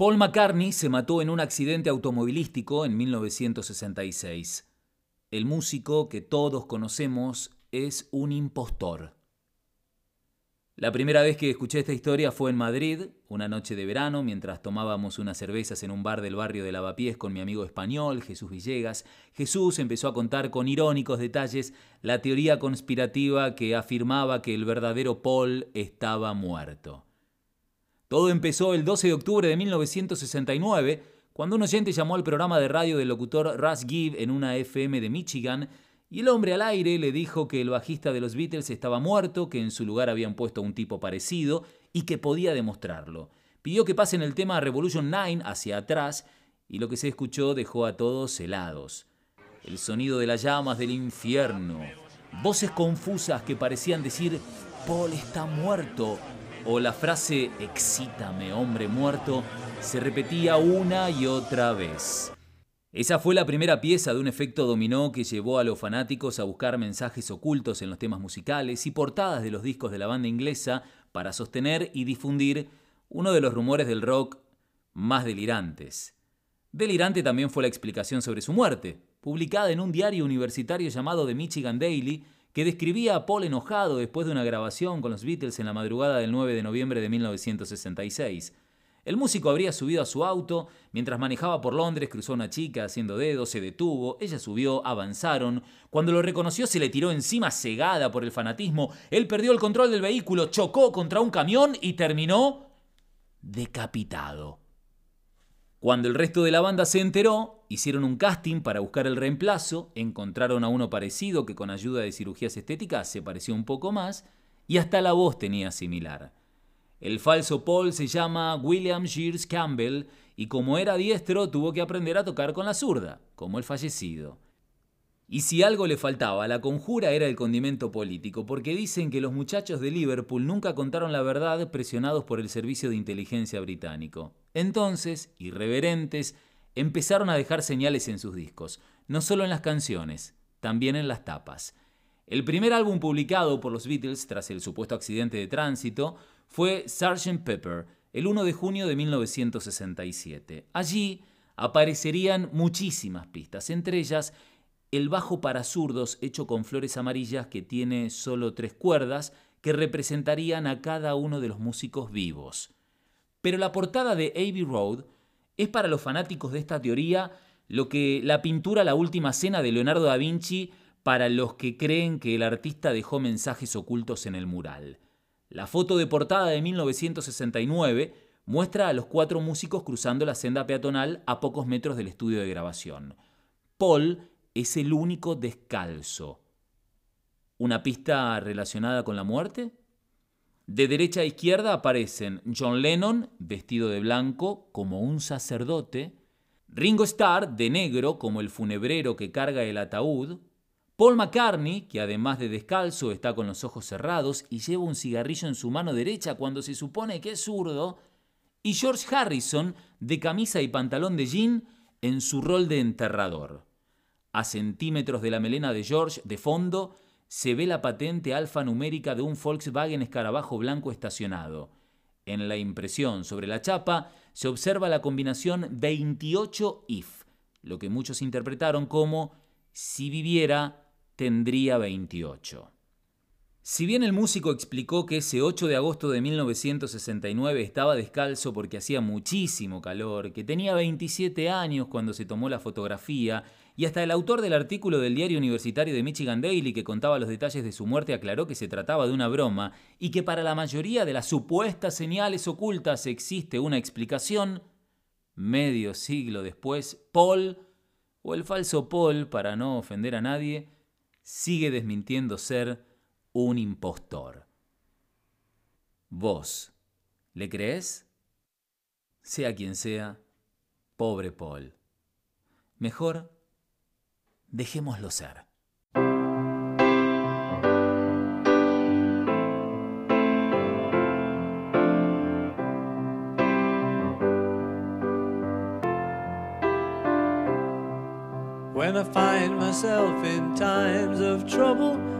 Paul McCartney se mató en un accidente automovilístico en 1966. El músico que todos conocemos es un impostor. La primera vez que escuché esta historia fue en Madrid, una noche de verano, mientras tomábamos unas cervezas en un bar del barrio de Lavapiés con mi amigo español, Jesús Villegas. Jesús empezó a contar con irónicos detalles la teoría conspirativa que afirmaba que el verdadero Paul estaba muerto. Todo empezó el 12 de octubre de 1969, cuando un oyente llamó al programa de radio del locutor Russ Gibb en una FM de Michigan y el hombre al aire le dijo que el bajista de los Beatles estaba muerto, que en su lugar habían puesto a un tipo parecido y que podía demostrarlo. Pidió que pasen el tema Revolution 9 hacia atrás y lo que se escuchó dejó a todos helados. El sonido de las llamas del infierno, voces confusas que parecían decir Paul está muerto o la frase Excítame, hombre muerto, se repetía una y otra vez. Esa fue la primera pieza de un efecto dominó que llevó a los fanáticos a buscar mensajes ocultos en los temas musicales y portadas de los discos de la banda inglesa para sostener y difundir uno de los rumores del rock más delirantes. Delirante también fue la explicación sobre su muerte, publicada en un diario universitario llamado The Michigan Daily, que describía a Paul enojado después de una grabación con los Beatles en la madrugada del 9 de noviembre de 1966. El músico habría subido a su auto, mientras manejaba por Londres cruzó una chica haciendo dedos, se detuvo, ella subió, avanzaron. Cuando lo reconoció se le tiró encima cegada por el fanatismo, él perdió el control del vehículo, chocó contra un camión y terminó decapitado. Cuando el resto de la banda se enteró, hicieron un casting para buscar el reemplazo, encontraron a uno parecido que con ayuda de cirugías estéticas se pareció un poco más, y hasta la voz tenía similar. El falso Paul se llama William Shears Campbell y como era diestro tuvo que aprender a tocar con la zurda, como el fallecido. Y si algo le faltaba la conjura era el condimento político, porque dicen que los muchachos de Liverpool nunca contaron la verdad presionados por el servicio de inteligencia británico. Entonces, irreverentes, empezaron a dejar señales en sus discos, no solo en las canciones, también en las tapas. El primer álbum publicado por los Beatles tras el supuesto accidente de tránsito fue Sgt. Pepper, el 1 de junio de 1967. Allí aparecerían muchísimas pistas, entre ellas el bajo para zurdos hecho con flores amarillas que tiene solo tres cuerdas que representarían a cada uno de los músicos vivos. Pero la portada de Abbey Road es para los fanáticos de esta teoría lo que la pintura La Última Cena de Leonardo da Vinci para los que creen que el artista dejó mensajes ocultos en el mural. La foto de portada de 1969 muestra a los cuatro músicos cruzando la senda peatonal a pocos metros del estudio de grabación. Paul es el único descalzo. ¿Una pista relacionada con la muerte? De derecha a izquierda aparecen John Lennon, vestido de blanco, como un sacerdote, Ringo Starr, de negro, como el funebrero que carga el ataúd, Paul McCartney, que además de descalzo está con los ojos cerrados y lleva un cigarrillo en su mano derecha cuando se supone que es zurdo, y George Harrison, de camisa y pantalón de jean, en su rol de enterrador. A centímetros de la melena de George, de fondo, se ve la patente alfanumérica de un Volkswagen escarabajo blanco estacionado. En la impresión sobre la chapa se observa la combinación 28 if, lo que muchos interpretaron como si viviera tendría 28. Si bien el músico explicó que ese 8 de agosto de 1969 estaba descalzo porque hacía muchísimo calor, que tenía 27 años cuando se tomó la fotografía, y hasta el autor del artículo del diario universitario de Michigan Daily que contaba los detalles de su muerte aclaró que se trataba de una broma y que para la mayoría de las supuestas señales ocultas existe una explicación, medio siglo después, Paul, o el falso Paul, para no ofender a nadie, sigue desmintiendo ser un impostor. ¿Vos le crees? Sea quien sea, pobre Paul. Mejor dejémoslo ser. When I find myself in times of trouble,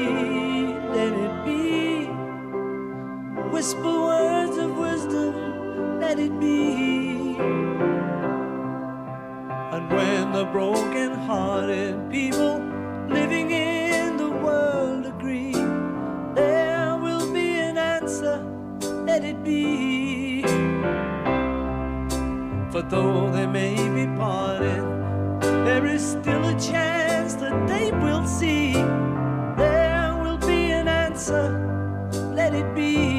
answer, let it be.